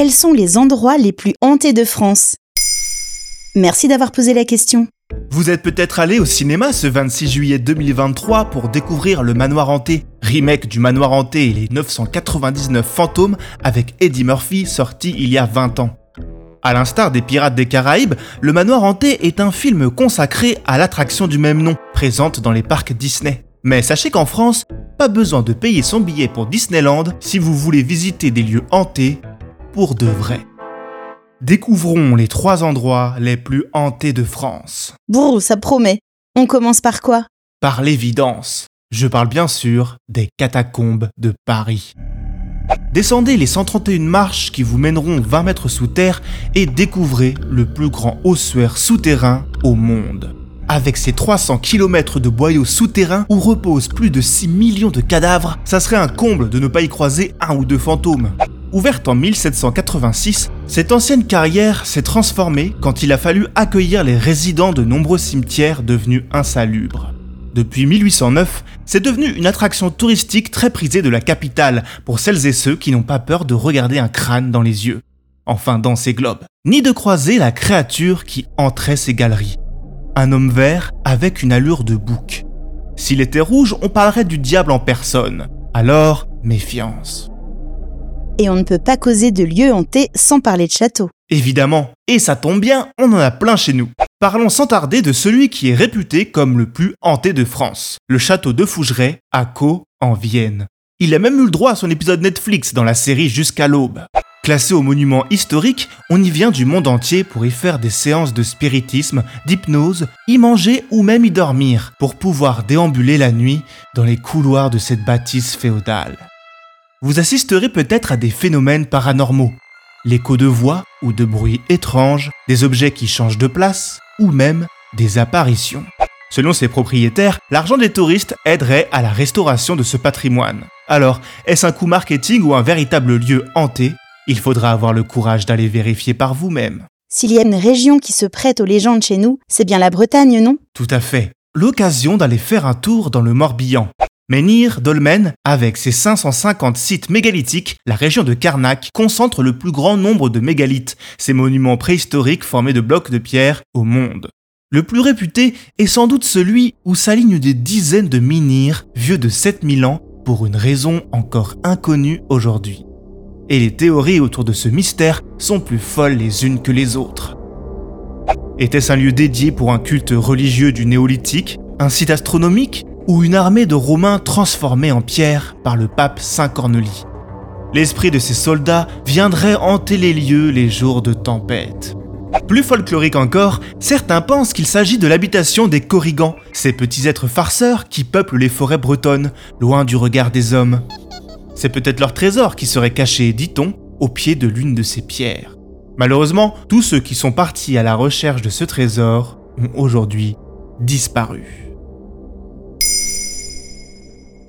quels sont les endroits les plus hantés de France? Merci d'avoir posé la question. Vous êtes peut-être allé au cinéma ce 26 juillet 2023 pour découvrir Le Manoir Hanté, remake du Manoir Hanté et les 999 fantômes avec Eddie Murphy sorti il y a 20 ans. À l'instar des Pirates des Caraïbes, Le Manoir Hanté est un film consacré à l'attraction du même nom, présente dans les parcs Disney. Mais sachez qu'en France, pas besoin de payer son billet pour Disneyland si vous voulez visiter des lieux hantés pour de vrai. Découvrons les trois endroits les plus hantés de France. Brrr, ça promet. On commence par quoi? Par l'évidence. Je parle bien sûr des catacombes de Paris. Descendez les 131 marches qui vous mèneront 20 mètres sous terre et découvrez le plus grand ossuaire souterrain au monde. Avec ses 300 km de boyaux souterrains où reposent plus de 6 millions de cadavres, ça serait un comble de ne pas y croiser un ou deux fantômes. Ouverte en 1786, cette ancienne carrière s'est transformée quand il a fallu accueillir les résidents de nombreux cimetières devenus insalubres. Depuis 1809, c'est devenu une attraction touristique très prisée de la capitale pour celles et ceux qui n'ont pas peur de regarder un crâne dans les yeux, enfin dans ces globes, ni de croiser la créature qui entrait ces galeries. Un homme vert avec une allure de bouc. S'il était rouge, on parlerait du diable en personne. Alors, méfiance et on ne peut pas causer de lieux hantés sans parler de château. Évidemment, et ça tombe bien, on en a plein chez nous. Parlons sans tarder de celui qui est réputé comme le plus hanté de France, le château de Fougeray à Caux, en Vienne. Il a même eu le droit à son épisode Netflix dans la série Jusqu'à l'aube. Classé au monument historique, on y vient du monde entier pour y faire des séances de spiritisme, d'hypnose, y manger ou même y dormir, pour pouvoir déambuler la nuit dans les couloirs de cette bâtisse féodale vous assisterez peut-être à des phénomènes paranormaux, l'écho de voix ou de bruits étranges, des objets qui changent de place, ou même des apparitions. Selon ses propriétaires, l'argent des touristes aiderait à la restauration de ce patrimoine. Alors, est-ce un coup marketing ou un véritable lieu hanté? Il faudra avoir le courage d'aller vérifier par vous-même. S'il y a une région qui se prête aux légendes chez nous, c'est bien la Bretagne, non? Tout à fait. L'occasion d'aller faire un tour dans le Morbihan. Menhir Dolmen, avec ses 550 sites mégalithiques, la région de Karnak concentre le plus grand nombre de mégalithes, ces monuments préhistoriques formés de blocs de pierre au monde. Le plus réputé est sans doute celui où s'alignent des dizaines de menhirs vieux de 7000 ans pour une raison encore inconnue aujourd'hui. Et les théories autour de ce mystère sont plus folles les unes que les autres. Était-ce un lieu dédié pour un culte religieux du néolithique Un site astronomique ou une armée de Romains transformés en pierre par le pape Saint Cornelie. L'esprit de ces soldats viendrait hanter les lieux les jours de tempête. Plus folklorique encore, certains pensent qu'il s'agit de l'habitation des Corrigans, ces petits êtres farceurs qui peuplent les forêts bretonnes, loin du regard des hommes. C'est peut-être leur trésor qui serait caché, dit-on, au pied de l'une de ces pierres. Malheureusement, tous ceux qui sont partis à la recherche de ce trésor ont aujourd'hui disparu.